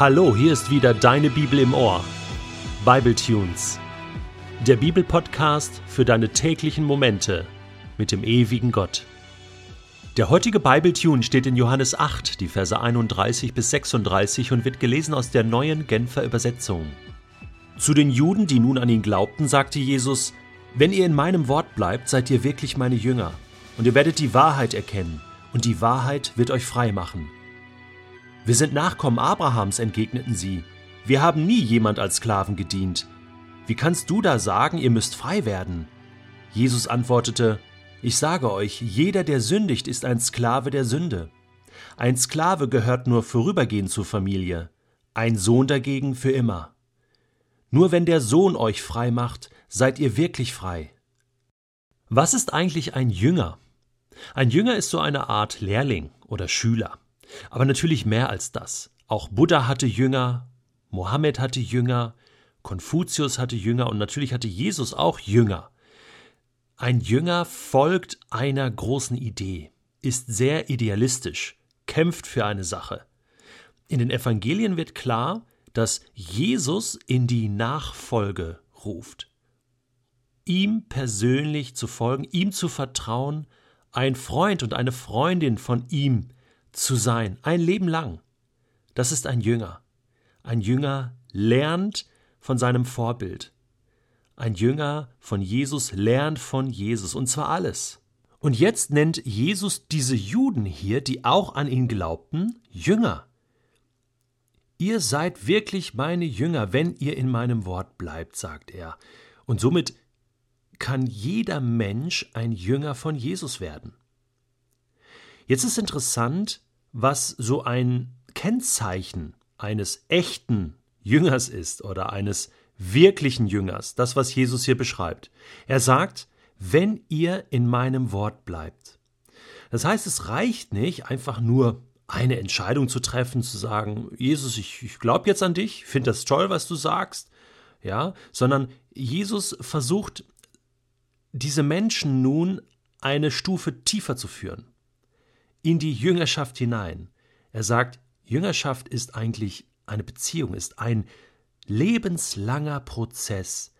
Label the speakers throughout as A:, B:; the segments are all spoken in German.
A: Hallo, hier ist wieder deine Bibel im Ohr. Bible Tunes. Der Bibelpodcast für deine täglichen Momente mit dem ewigen Gott. Der heutige Bible Tune steht in Johannes 8, die Verse 31 bis 36 und wird gelesen aus der neuen Genfer Übersetzung. Zu den Juden, die nun an ihn glaubten, sagte Jesus: Wenn ihr in meinem Wort bleibt, seid ihr wirklich meine Jünger, und ihr werdet die Wahrheit erkennen, und die Wahrheit wird euch frei machen. Wir sind Nachkommen Abrahams, entgegneten sie. Wir haben nie jemand als Sklaven gedient. Wie kannst du da sagen, ihr müsst frei werden? Jesus antwortete, Ich sage euch, jeder, der sündigt, ist ein Sklave der Sünde. Ein Sklave gehört nur vorübergehend zur Familie, ein Sohn dagegen für immer. Nur wenn der Sohn euch frei macht, seid ihr wirklich frei. Was ist eigentlich ein Jünger? Ein Jünger ist so eine Art Lehrling oder Schüler. Aber natürlich mehr als das. Auch Buddha hatte Jünger, Mohammed hatte Jünger, Konfuzius hatte Jünger und natürlich hatte Jesus auch Jünger. Ein Jünger folgt einer großen Idee, ist sehr idealistisch, kämpft für eine Sache. In den Evangelien wird klar, dass Jesus in die Nachfolge ruft. Ihm persönlich zu folgen, ihm zu vertrauen, ein Freund und eine Freundin von ihm zu sein, ein Leben lang. Das ist ein Jünger. Ein Jünger lernt von seinem Vorbild. Ein Jünger von Jesus lernt von Jesus, und zwar alles. Und jetzt nennt Jesus diese Juden hier, die auch an ihn glaubten, Jünger. Ihr seid wirklich meine Jünger, wenn ihr in meinem Wort bleibt, sagt er. Und somit kann jeder Mensch ein Jünger von Jesus werden. Jetzt ist interessant, was so ein Kennzeichen eines echten Jüngers ist oder eines wirklichen Jüngers, das, was Jesus hier beschreibt. Er sagt, wenn ihr in meinem Wort bleibt. Das heißt, es reicht nicht, einfach nur eine Entscheidung zu treffen, zu sagen, Jesus, ich, ich glaube jetzt an dich, finde das toll, was du sagst, ja, sondern Jesus versucht, diese Menschen nun eine Stufe tiefer zu führen in die Jüngerschaft hinein. Er sagt, Jüngerschaft ist eigentlich eine Beziehung, ist ein lebenslanger Prozess.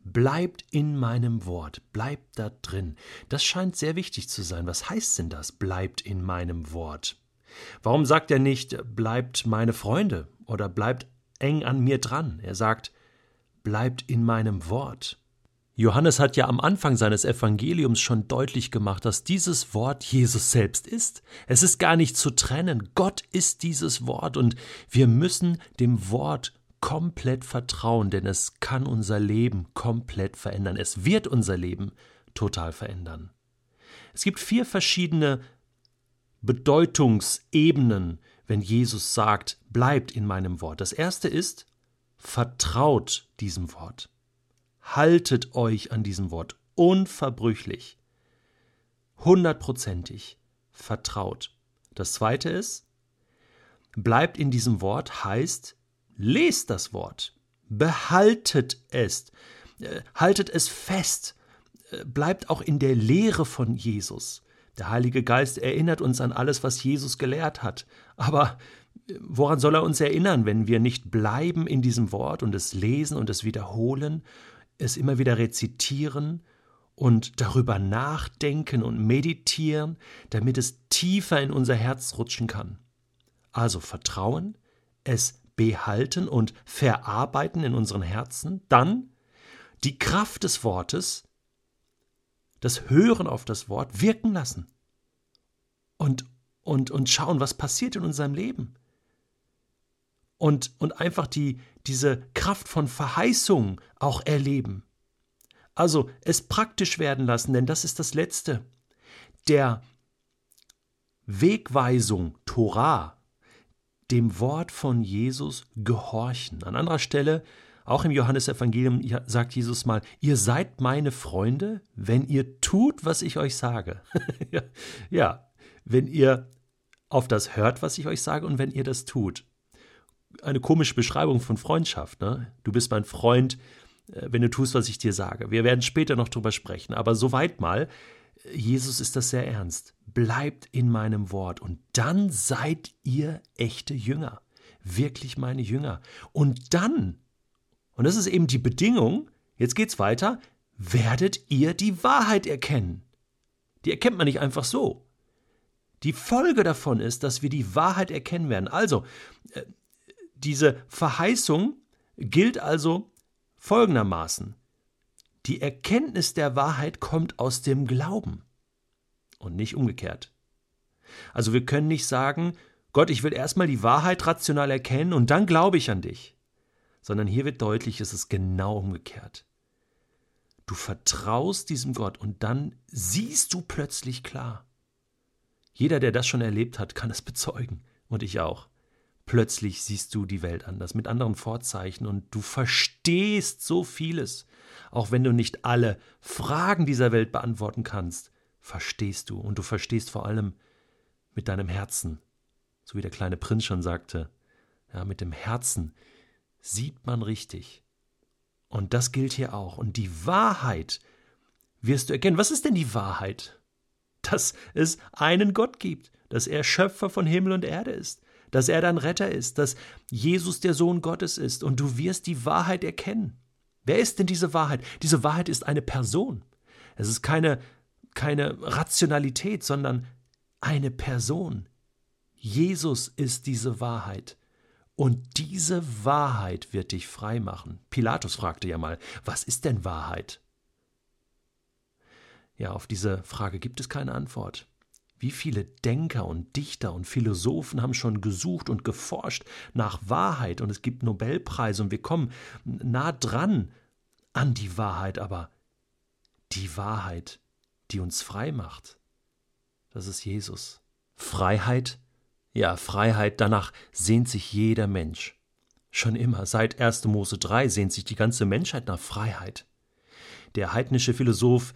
A: Bleibt in meinem Wort, bleibt da drin. Das scheint sehr wichtig zu sein. Was heißt denn das? Bleibt in meinem Wort. Warum sagt er nicht, bleibt meine Freunde oder bleibt eng an mir dran? Er sagt, bleibt in meinem Wort. Johannes hat ja am Anfang seines Evangeliums schon deutlich gemacht, dass dieses Wort Jesus selbst ist. Es ist gar nicht zu trennen. Gott ist dieses Wort und wir müssen dem Wort komplett vertrauen, denn es kann unser Leben komplett verändern. Es wird unser Leben total verändern. Es gibt vier verschiedene Bedeutungsebenen, wenn Jesus sagt, bleibt in meinem Wort. Das erste ist, vertraut diesem Wort. Haltet euch an diesem Wort unverbrüchlich, hundertprozentig vertraut. Das zweite ist, bleibt in diesem Wort heißt, lest das Wort, behaltet es, äh, haltet es fest, äh, bleibt auch in der Lehre von Jesus. Der Heilige Geist erinnert uns an alles, was Jesus gelehrt hat. Aber äh, woran soll er uns erinnern, wenn wir nicht bleiben in diesem Wort und es lesen und es wiederholen es immer wieder rezitieren und darüber nachdenken und meditieren, damit es tiefer in unser Herz rutschen kann. Also Vertrauen, es behalten und verarbeiten in unseren Herzen, dann die Kraft des Wortes, das Hören auf das Wort wirken lassen und, und, und schauen, was passiert in unserem Leben und, und einfach die, diese Kraft von Verheißung auch erleben. Also es praktisch werden lassen, denn das ist das Letzte. Der Wegweisung, Torah, dem Wort von Jesus gehorchen. An anderer Stelle, auch im Johannesevangelium, sagt Jesus mal, ihr seid meine Freunde, wenn ihr tut, was ich euch sage. ja, wenn ihr auf das hört, was ich euch sage und wenn ihr das tut eine komische Beschreibung von Freundschaft. Ne? Du bist mein Freund, äh, wenn du tust, was ich dir sage. Wir werden später noch drüber sprechen, aber soweit mal. Jesus ist das sehr ernst. Bleibt in meinem Wort und dann seid ihr echte Jünger. wirklich meine Jünger. Und dann, und das ist eben die Bedingung, jetzt geht's weiter, werdet ihr die Wahrheit erkennen. Die erkennt man nicht einfach so. Die Folge davon ist, dass wir die Wahrheit erkennen werden. Also, äh, diese Verheißung gilt also folgendermaßen. Die Erkenntnis der Wahrheit kommt aus dem Glauben und nicht umgekehrt. Also wir können nicht sagen, Gott, ich will erstmal die Wahrheit rational erkennen und dann glaube ich an dich. Sondern hier wird deutlich, es ist genau umgekehrt. Du vertraust diesem Gott und dann siehst du plötzlich klar. Jeder, der das schon erlebt hat, kann es bezeugen. Und ich auch. Plötzlich siehst du die Welt anders, mit anderen Vorzeichen und du verstehst so vieles. Auch wenn du nicht alle Fragen dieser Welt beantworten kannst, verstehst du. Und du verstehst vor allem mit deinem Herzen. So wie der kleine Prinz schon sagte. Ja, mit dem Herzen sieht man richtig. Und das gilt hier auch. Und die Wahrheit wirst du erkennen. Was ist denn die Wahrheit? Dass es einen Gott gibt, dass er Schöpfer von Himmel und Erde ist, dass er dein Retter ist, dass Jesus der Sohn Gottes ist und du wirst die Wahrheit erkennen. Wer ist denn diese Wahrheit? Diese Wahrheit ist eine Person. Es ist keine, keine Rationalität, sondern eine Person. Jesus ist diese Wahrheit. Und diese Wahrheit wird dich frei machen. Pilatus fragte ja mal, was ist denn Wahrheit? Ja, auf diese Frage gibt es keine Antwort. Wie viele Denker und Dichter und Philosophen haben schon gesucht und geforscht nach Wahrheit und es gibt Nobelpreise und wir kommen nah dran an die Wahrheit, aber die Wahrheit, die uns frei macht, das ist Jesus. Freiheit ja, Freiheit, danach sehnt sich jeder Mensch. Schon immer, seit 1. Mose 3 sehnt sich die ganze Menschheit nach Freiheit. Der heidnische Philosoph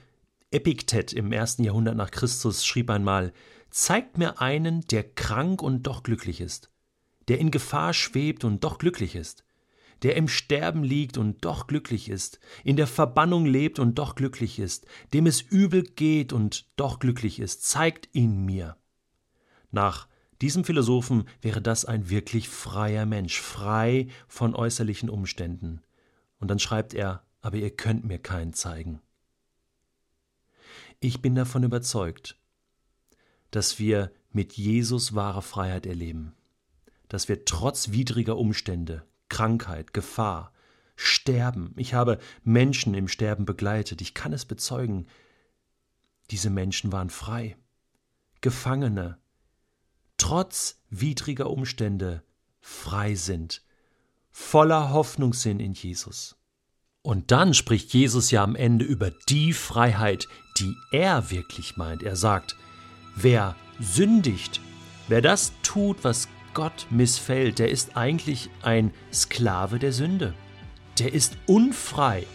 A: Epiktet im ersten Jahrhundert nach Christus schrieb einmal: Zeigt mir einen, der krank und doch glücklich ist, der in Gefahr schwebt und doch glücklich ist, der im Sterben liegt und doch glücklich ist, in der Verbannung lebt und doch glücklich ist, dem es übel geht und doch glücklich ist, zeigt ihn mir. Nach diesem Philosophen wäre das ein wirklich freier Mensch, frei von äußerlichen Umständen. Und dann schreibt er, aber ihr könnt mir keinen zeigen. Ich bin davon überzeugt, dass wir mit Jesus wahre Freiheit erleben, dass wir trotz widriger Umstände, Krankheit, Gefahr, Sterben, ich habe Menschen im Sterben begleitet, ich kann es bezeugen, diese Menschen waren frei, Gefangene, trotz widriger Umstände frei sind, voller Hoffnung sind in Jesus. Und dann spricht Jesus ja am Ende über die Freiheit, die er wirklich meint. Er sagt, wer sündigt, wer das tut, was Gott missfällt, der ist eigentlich ein Sklave der Sünde. Der ist unfrei.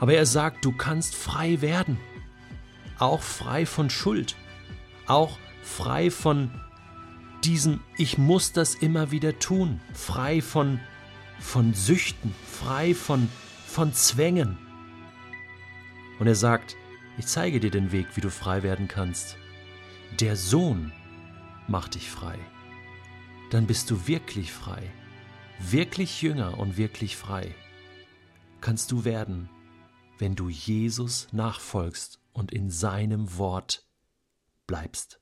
A: Aber er sagt, du kannst frei werden. Auch frei von Schuld. Auch frei von diesem Ich muss das immer wieder tun, frei von, von Süchten, frei von, von Zwängen. Und er sagt, ich zeige dir den Weg, wie du frei werden kannst. Der Sohn macht dich frei. Dann bist du wirklich frei, wirklich jünger und wirklich frei. Kannst du werden, wenn du Jesus nachfolgst und in seinem Wort bleibst.